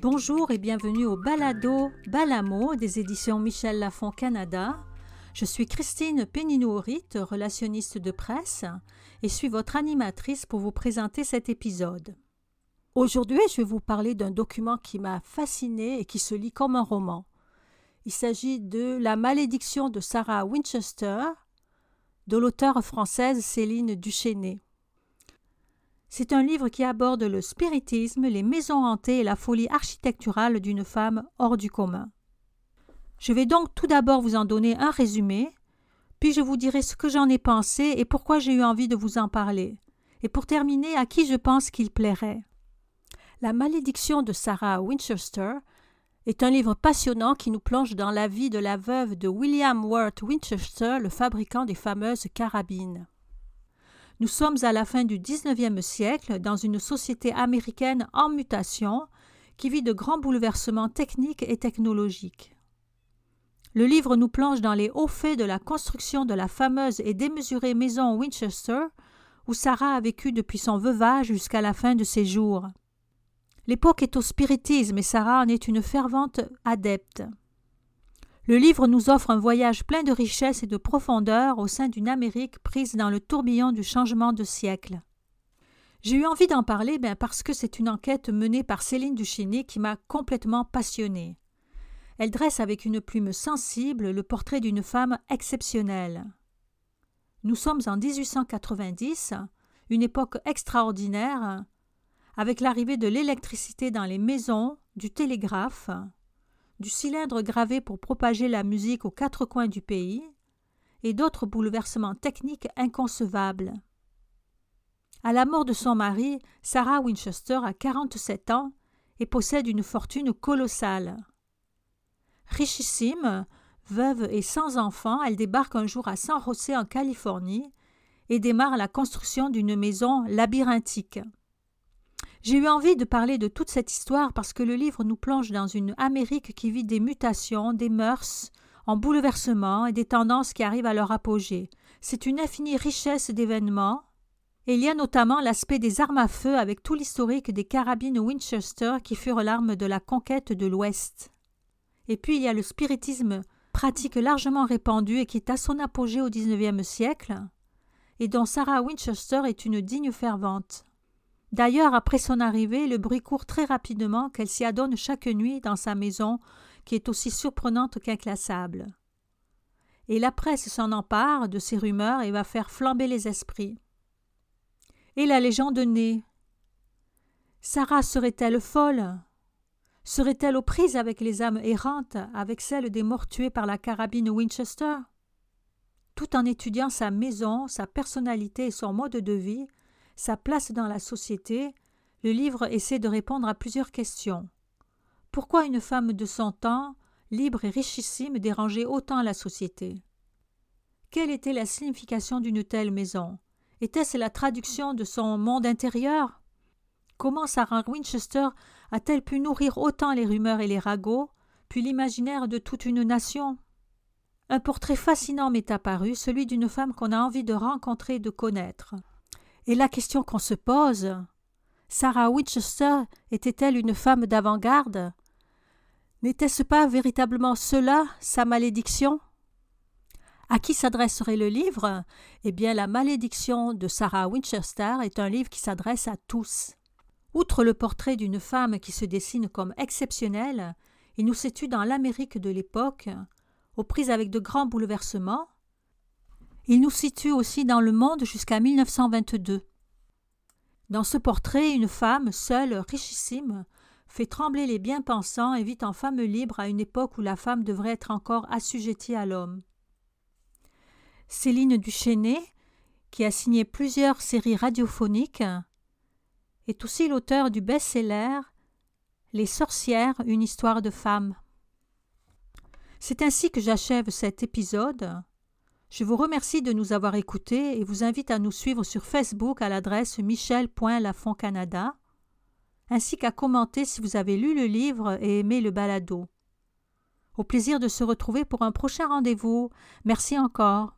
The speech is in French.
Bonjour et bienvenue au Balado Balamo des éditions Michel Lafon Canada. Je suis Christine Péninou-Horit, relationniste de presse, et suis votre animatrice pour vous présenter cet épisode. Aujourd'hui, je vais vous parler d'un document qui m'a fasciné et qui se lit comme un roman. Il s'agit de La malédiction de Sarah Winchester de l'auteure française Céline Duchesnay. C'est un livre qui aborde le spiritisme, les maisons hantées et la folie architecturale d'une femme hors du commun. Je vais donc tout d'abord vous en donner un résumé, puis je vous dirai ce que j'en ai pensé et pourquoi j'ai eu envie de vous en parler, et pour terminer à qui je pense qu'il plairait. La malédiction de Sarah Winchester est un livre passionnant qui nous plonge dans la vie de la veuve de William Worth Winchester, le fabricant des fameuses carabines. Nous sommes à la fin du XIXe siècle dans une société américaine en mutation qui vit de grands bouleversements techniques et technologiques. Le livre nous plonge dans les hauts faits de la construction de la fameuse et démesurée maison Winchester, où Sarah a vécu depuis son veuvage jusqu'à la fin de ses jours. L'époque est au spiritisme et Sarah en est une fervente adepte. Le livre nous offre un voyage plein de richesse et de profondeur au sein d'une Amérique prise dans le tourbillon du changement de siècle. J'ai eu envie d'en parler ben, parce que c'est une enquête menée par Céline Duchesnay qui m'a complètement passionnée. Elle dresse avec une plume sensible le portrait d'une femme exceptionnelle. Nous sommes en 1890, une époque extraordinaire, avec l'arrivée de l'électricité dans les maisons, du télégraphe, du cylindre gravé pour propager la musique aux quatre coins du pays, et d'autres bouleversements techniques inconcevables. À la mort de son mari, Sarah Winchester a 47 ans et possède une fortune colossale. Richissime, veuve et sans enfants, elle débarque un jour à San José en Californie et démarre la construction d'une maison labyrinthique. J'ai eu envie de parler de toute cette histoire parce que le livre nous plonge dans une Amérique qui vit des mutations, des mœurs, en bouleversement et des tendances qui arrivent à leur apogée. C'est une infinie richesse d'événements. Et il y a notamment l'aspect des armes à feu avec tout l'historique des carabines Winchester qui furent l'arme de la conquête de l'Ouest. Et puis il y a le spiritisme, pratique largement répandue et qui est à son apogée au XIXe siècle, et dont Sarah Winchester est une digne fervente. D'ailleurs, après son arrivée, le bruit court très rapidement qu'elle s'y adonne chaque nuit dans sa maison, qui est aussi surprenante qu'inclassable. Et la presse s'en empare de ces rumeurs et va faire flamber les esprits. Et la légende naît. Sarah serait-elle folle? Serait-elle aux prises avec les âmes errantes, avec celles des morts tués par la carabine Winchester? Tout en étudiant sa maison, sa personnalité et son mode de vie, sa place dans la société, le livre essaie de répondre à plusieurs questions. Pourquoi une femme de son temps, libre et richissime, dérangeait autant la société? Quelle était la signification d'une telle maison? Était-ce la traduction de son monde intérieur? Comment Sarah Winchester a-t-elle pu nourrir autant les rumeurs et les ragots, puis l'imaginaire de toute une nation? Un portrait fascinant m'est apparu, celui d'une femme qu'on a envie de rencontrer et de connaître. Et la question qu'on se pose Sarah Winchester était-elle une femme d'avant-garde? N'était-ce pas véritablement cela sa malédiction? À qui s'adresserait le livre? Eh bien, La malédiction de Sarah Winchester est un livre qui s'adresse à tous. Outre le portrait d'une femme qui se dessine comme exceptionnelle, il nous situe dans l'Amérique de l'époque, aux prises avec de grands bouleversements, il nous situe aussi dans le monde jusqu'à 1922. Dans ce portrait, une femme, seule, richissime, fait trembler les bien-pensants et vit en femme libre à une époque où la femme devrait être encore assujettie à l'homme. Céline Duchesnay, qui a signé plusieurs séries radiophoniques, est aussi l'auteur du best-seller Les sorcières, une histoire de femme. C'est ainsi que j'achève cet épisode. Je vous remercie de nous avoir écoutés et vous invite à nous suivre sur Facebook à l'adresse michel.lafontcanada, ainsi qu'à commenter si vous avez lu le livre et aimé le balado. Au plaisir de se retrouver pour un prochain rendez-vous. Merci encore.